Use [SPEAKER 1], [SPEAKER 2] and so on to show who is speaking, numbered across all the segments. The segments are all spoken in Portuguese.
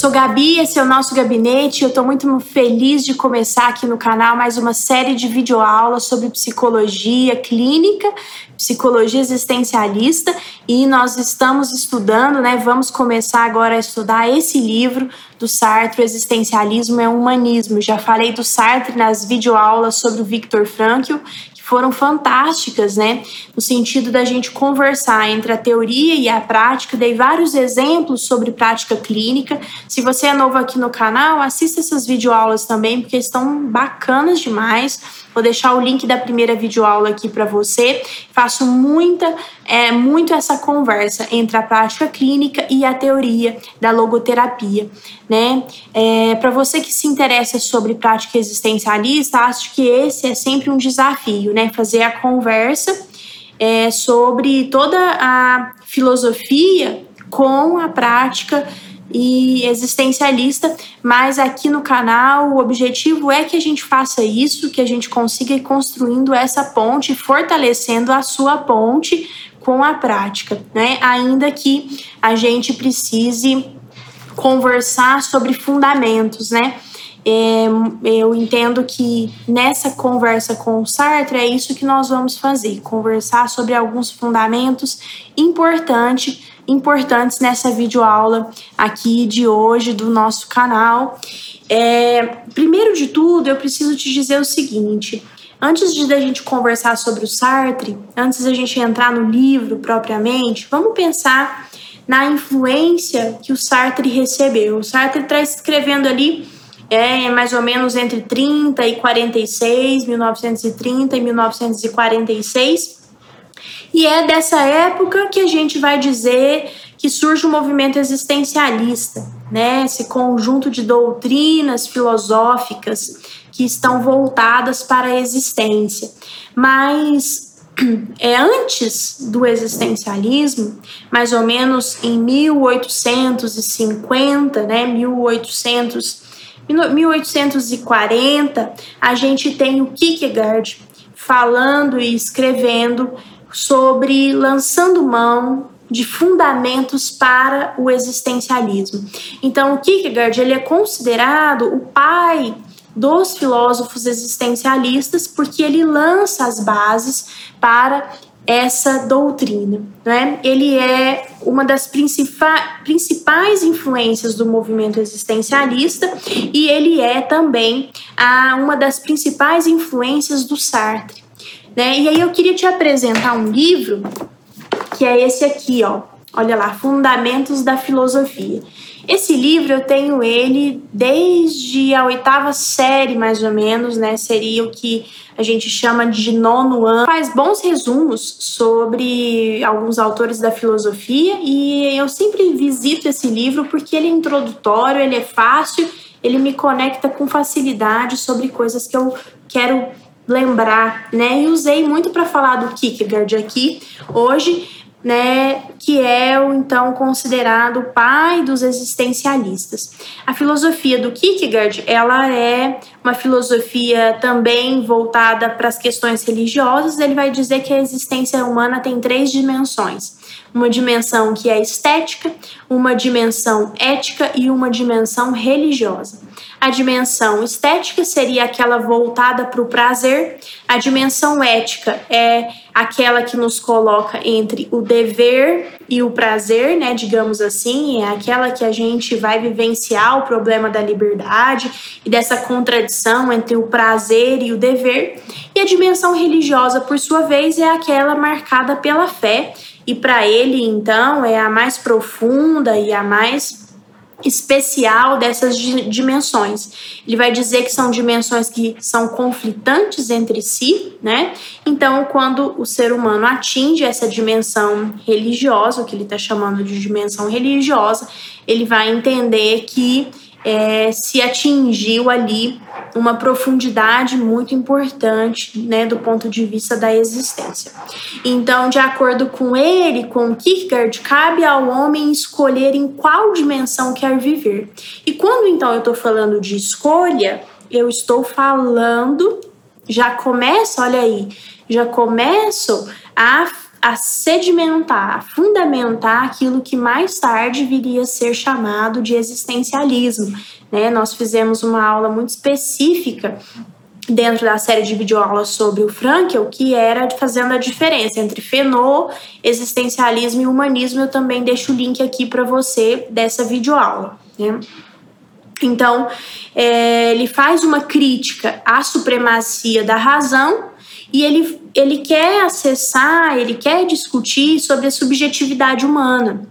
[SPEAKER 1] sou Gabi, esse é o nosso gabinete. Eu estou muito feliz de começar aqui no canal mais uma série de videoaulas sobre psicologia clínica, psicologia existencialista e nós estamos estudando, né? Vamos começar agora a estudar esse livro do Sartre, Existencialismo é um Humanismo. Já falei do Sartre nas videoaulas sobre o Viktor Frankl foram fantásticas, né? No sentido da gente conversar entre a teoria e a prática. Dei vários exemplos sobre prática clínica. Se você é novo aqui no canal, assista essas videoaulas também, porque estão bacanas demais. Vou deixar o link da primeira videoaula aqui para você. Faço muita, é, muito essa conversa entre a prática clínica e a teoria da logoterapia, né? É, para você que se interessa sobre prática existencialista, acho que esse é sempre um desafio, né? Fazer a conversa é, sobre toda a filosofia com a prática e existencialista, mas aqui no canal o objetivo é que a gente faça isso, que a gente consiga ir construindo essa ponte, fortalecendo a sua ponte com a prática, né? Ainda que a gente precise conversar sobre fundamentos, né? É, eu entendo que nessa conversa com o Sartre é isso que nós vamos fazer, conversar sobre alguns fundamentos importantes importantes nessa videoaula aqui de hoje do nosso canal. É, primeiro de tudo, eu preciso te dizer o seguinte: antes de a gente conversar sobre o Sartre, antes da gente entrar no livro propriamente, vamos pensar na influência que o Sartre recebeu. O Sartre está escrevendo ali é mais ou menos entre 30 e 46, 1930 e 1946. E é dessa época que a gente vai dizer que surge o movimento existencialista, né? Esse conjunto de doutrinas filosóficas que estão voltadas para a existência. Mas é antes do existencialismo, mais ou menos em 1850, né, 1800 1840, a gente tem o Kierkegaard falando e escrevendo sobre lançando mão de fundamentos para o existencialismo. Então, o Kierkegaard ele é considerado o pai dos filósofos existencialistas porque ele lança as bases para essa doutrina. Né? Ele é uma das principais influências do movimento existencialista e ele é também a, uma das principais influências do Sartre. Né? E aí eu queria te apresentar um livro que é esse aqui, ó. Olha lá, Fundamentos da Filosofia. Esse livro eu tenho ele desde a oitava série, mais ou menos, né? Seria o que a gente chama de nono ano. Faz bons resumos sobre alguns autores da filosofia e eu sempre visito esse livro porque ele é introdutório, ele é fácil, ele me conecta com facilidade sobre coisas que eu quero lembrar, né? E usei muito para falar do Kierkegaard aqui hoje, né, que é o então considerado pai dos existencialistas. A filosofia do Kierkegaard, ela é uma filosofia também voltada para as questões religiosas. Ele vai dizer que a existência humana tem três dimensões: uma dimensão que é estética, uma dimensão ética e uma dimensão religiosa. A dimensão estética seria aquela voltada para o prazer, a dimensão ética é aquela que nos coloca entre o dever e o prazer, né, digamos assim, é aquela que a gente vai vivenciar o problema da liberdade e dessa contradição entre o prazer e o dever. E a dimensão religiosa, por sua vez, é aquela marcada pela fé, e para ele, então, é a mais profunda e a mais especial dessas dimensões. Ele vai dizer que são dimensões que são conflitantes entre si, né? Então, quando o ser humano atinge essa dimensão religiosa, o que ele está chamando de dimensão religiosa, ele vai entender que é, se atingiu ali uma profundidade muito importante, né, do ponto de vista da existência. Então, de acordo com ele, com Kierkegaard, cabe ao homem escolher em qual dimensão quer viver. E quando então eu estou falando de escolha, eu estou falando, já começo, olha aí, já começo a a sedimentar, a fundamentar aquilo que mais tarde viria a ser chamado de existencialismo. Né? Nós fizemos uma aula muito específica dentro da série de videoaulas sobre o Frankel, que era fazendo a diferença entre fenô, existencialismo e humanismo. Eu também deixo o link aqui para você dessa videoaula. Né? Então, é, ele faz uma crítica à supremacia da razão e ele, ele quer acessar, ele quer discutir sobre a subjetividade humana.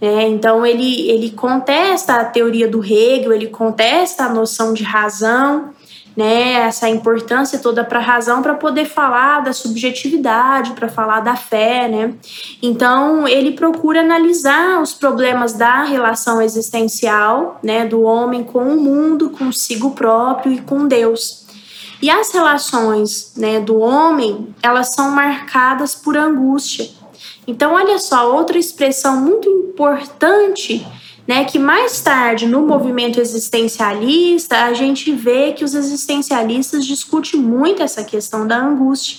[SPEAKER 1] É, então, ele, ele contesta a teoria do Hegel, ele contesta a noção de razão, né, essa importância toda para a razão para poder falar da subjetividade, para falar da fé, né? Então, ele procura analisar os problemas da relação existencial, né, do homem com o mundo, consigo próprio e com Deus. E as relações né, do homem, elas são marcadas por angústia. Então, olha só, outra expressão muito importante, né, que mais tarde no movimento existencialista, a gente vê que os existencialistas discutem muito essa questão da angústia.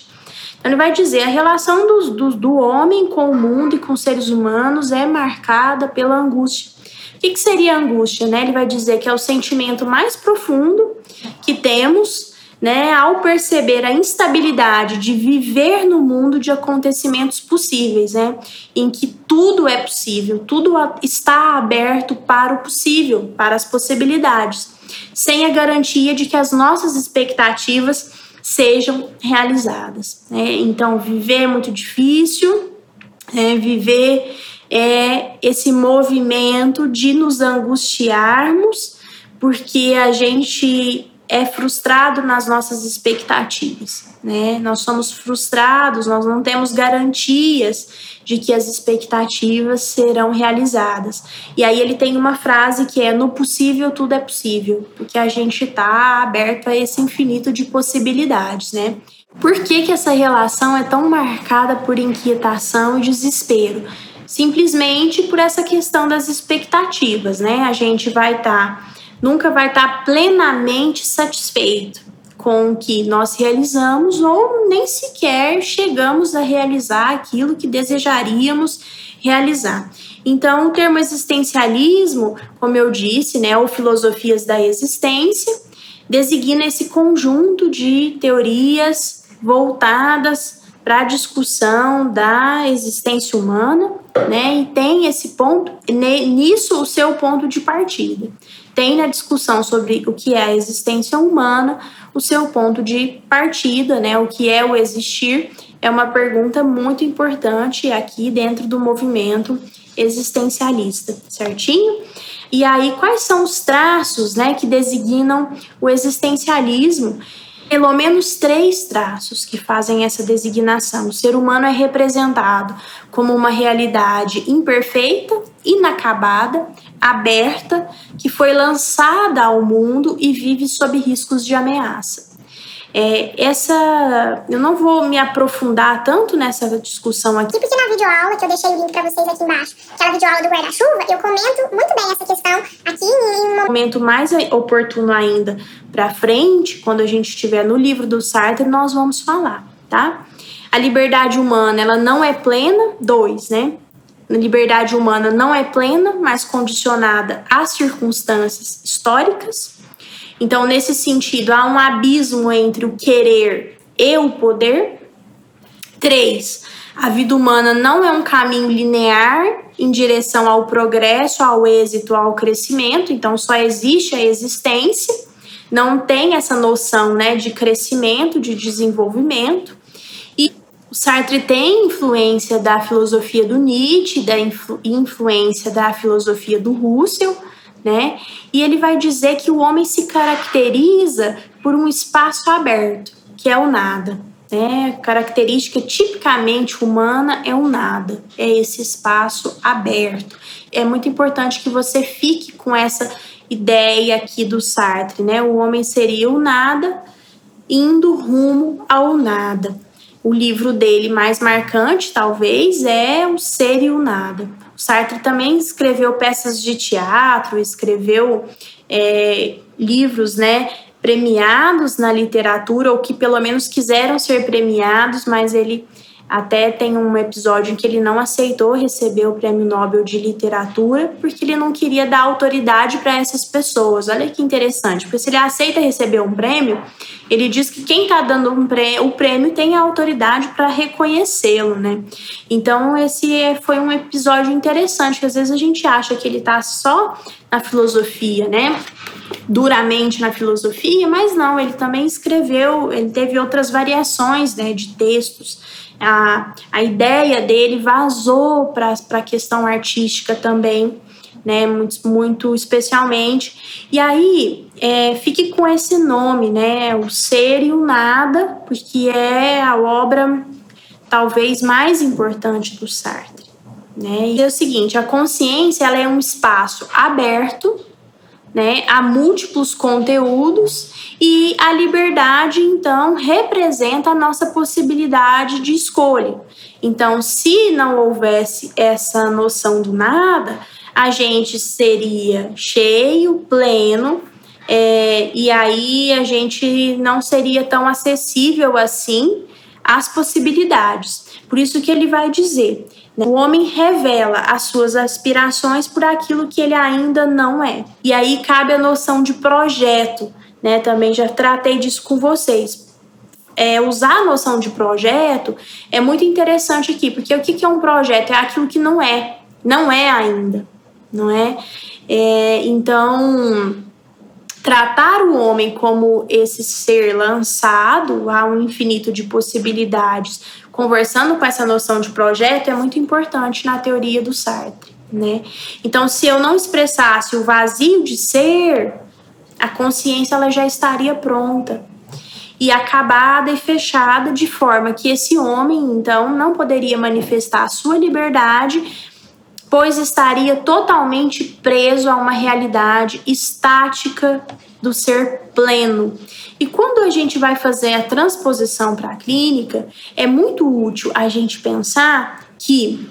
[SPEAKER 1] Então, ele vai dizer: a relação do, do, do homem com o mundo e com os seres humanos é marcada pela angústia. O que, que seria angústia? Né? Ele vai dizer que é o sentimento mais profundo que temos né, ao perceber a instabilidade de viver no mundo de acontecimentos possíveis, né, em que tudo é possível, tudo está aberto para o possível, para as possibilidades, sem a garantia de que as nossas expectativas sejam realizadas. Né? Então, viver é muito difícil, é, viver é esse movimento de nos angustiarmos, porque a gente é frustrado nas nossas expectativas, né? Nós somos frustrados, nós não temos garantias de que as expectativas serão realizadas. E aí ele tem uma frase que é: no possível tudo é possível, porque a gente está aberto a esse infinito de possibilidades, né? Por que, que essa relação é tão marcada por inquietação e desespero? Simplesmente por essa questão das expectativas, né? A gente vai estar. Tá nunca vai estar plenamente satisfeito com o que nós realizamos ou nem sequer chegamos a realizar aquilo que desejaríamos realizar. Então, o termo existencialismo, como eu disse, né, ou filosofias da existência, designa esse conjunto de teorias voltadas para a discussão da existência humana, né? E tem esse ponto, nisso o seu ponto de partida tem na discussão sobre o que é a existência humana o seu ponto de partida, né? O que é o existir é uma pergunta muito importante aqui dentro do movimento existencialista, certinho? E aí, quais são os traços, né, que designam o existencialismo? Pelo menos três traços que fazem essa designação. O ser humano é representado como uma realidade imperfeita, inacabada, aberta que foi lançada ao mundo e vive sob riscos de ameaça. É, essa, eu não vou me aprofundar tanto nessa discussão aqui.
[SPEAKER 2] Porque na videoaula, que eu deixei o link para vocês aqui embaixo, aquela videoaula do guarda-chuva, eu comento muito bem essa questão aqui em
[SPEAKER 1] um momento mais oportuno ainda para frente, quando a gente estiver no livro do Sartre, nós vamos falar, tá? A liberdade humana, ela não é plena, dois, né? Liberdade humana não é plena, mas condicionada às circunstâncias históricas. Então, nesse sentido, há um abismo entre o querer e o poder. Três, a vida humana não é um caminho linear em direção ao progresso, ao êxito, ao crescimento, então só existe a existência, não tem essa noção né, de crescimento, de desenvolvimento. O Sartre tem influência da filosofia do Nietzsche, da influ influência da filosofia do Russell, né? E ele vai dizer que o homem se caracteriza por um espaço aberto, que é o nada. Né? Característica tipicamente humana é o nada, é esse espaço aberto. É muito importante que você fique com essa ideia aqui do Sartre, né? O homem seria o nada indo rumo ao nada. O livro dele mais marcante, talvez, é O Ser e o Nada. O Sartre também escreveu peças de teatro, escreveu é, livros, né, premiados na literatura, ou que pelo menos quiseram ser premiados, mas ele Até tem um episódio em que ele não aceitou receber o Prêmio Nobel de Literatura porque ele não queria dar autoridade para essas pessoas. Olha que interessante, porque se ele aceita receber um prêmio, ele diz que quem está dando um prêmio, o prêmio tem a autoridade para reconhecê-lo, né? Então esse foi um episódio interessante, que às vezes a gente acha que ele está só na filosofia, né? Duramente na filosofia, mas não, ele também escreveu, ele teve outras variações né, de textos a, a ideia dele vazou para a questão artística também, né, muito, muito especialmente. E aí, é, fique com esse nome, né, o ser e o nada, porque é a obra talvez mais importante do Sartre. Né? E é o seguinte, a consciência ela é um espaço aberto né, a múltiplos conteúdos e a liberdade, então, representa a nossa possibilidade de escolha. Então, se não houvesse essa noção do nada, a gente seria cheio, pleno, é, e aí a gente não seria tão acessível assim às possibilidades. Por isso que ele vai dizer né? O homem revela as suas aspirações por aquilo que ele ainda não é. E aí cabe a noção de projeto, né? Também já tratei disso com vocês. É, usar a noção de projeto é muito interessante aqui, porque o que é um projeto? É aquilo que não é, não é ainda, não é? é então, tratar o homem como esse ser lançado a um infinito de possibilidades, conversando com essa noção de projeto é muito importante na teoria do Sartre, né? Então, se eu não expressasse o vazio de ser, a consciência ela já estaria pronta e acabada e fechada de forma que esse homem então não poderia manifestar a sua liberdade, pois estaria totalmente preso a uma realidade estática do ser pleno. E quando a gente vai fazer a transposição para a clínica, é muito útil a gente pensar que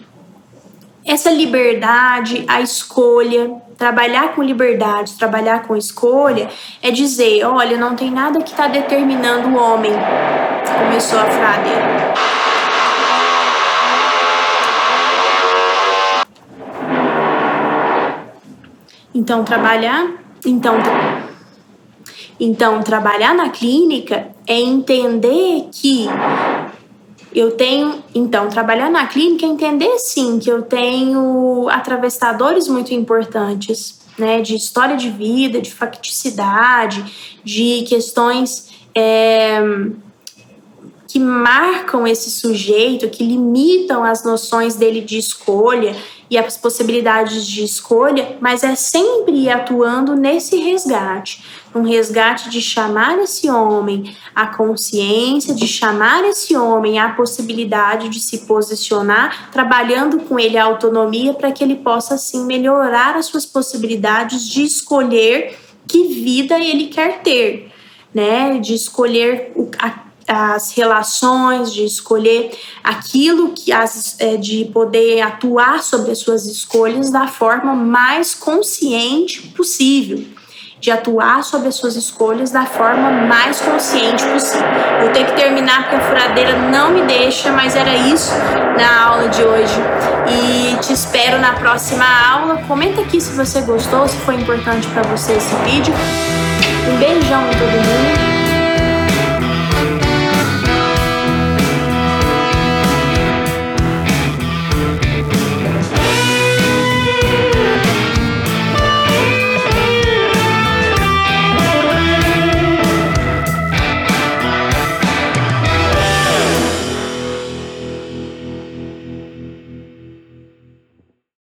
[SPEAKER 1] essa liberdade, a escolha, trabalhar com liberdade, trabalhar com escolha, é dizer: olha, não tem nada que está determinando o homem. Começou a frase. Então, trabalhar. Então, então, trabalhar na clínica é entender que eu tenho. Então, trabalhar na clínica é entender sim que eu tenho atravessadores muito importantes, né? De história de vida, de facticidade, de questões. É, que marcam esse sujeito, que limitam as noções dele de escolha e as possibilidades de escolha, mas é sempre atuando nesse resgate um resgate de chamar esse homem à consciência, de chamar esse homem à possibilidade de se posicionar, trabalhando com ele a autonomia para que ele possa assim melhorar as suas possibilidades de escolher que vida ele quer ter, né? De escolher o, a, as relações, de escolher aquilo que as, é, de poder atuar sobre as suas escolhas da forma mais consciente possível de atuar sobre as suas escolhas da forma mais consciente possível. Vou ter que terminar porque a furadeira não me deixa, mas era isso na aula de hoje. E te espero na próxima aula. Comenta aqui se você gostou, se foi importante para você esse vídeo. Um beijão em todo mundo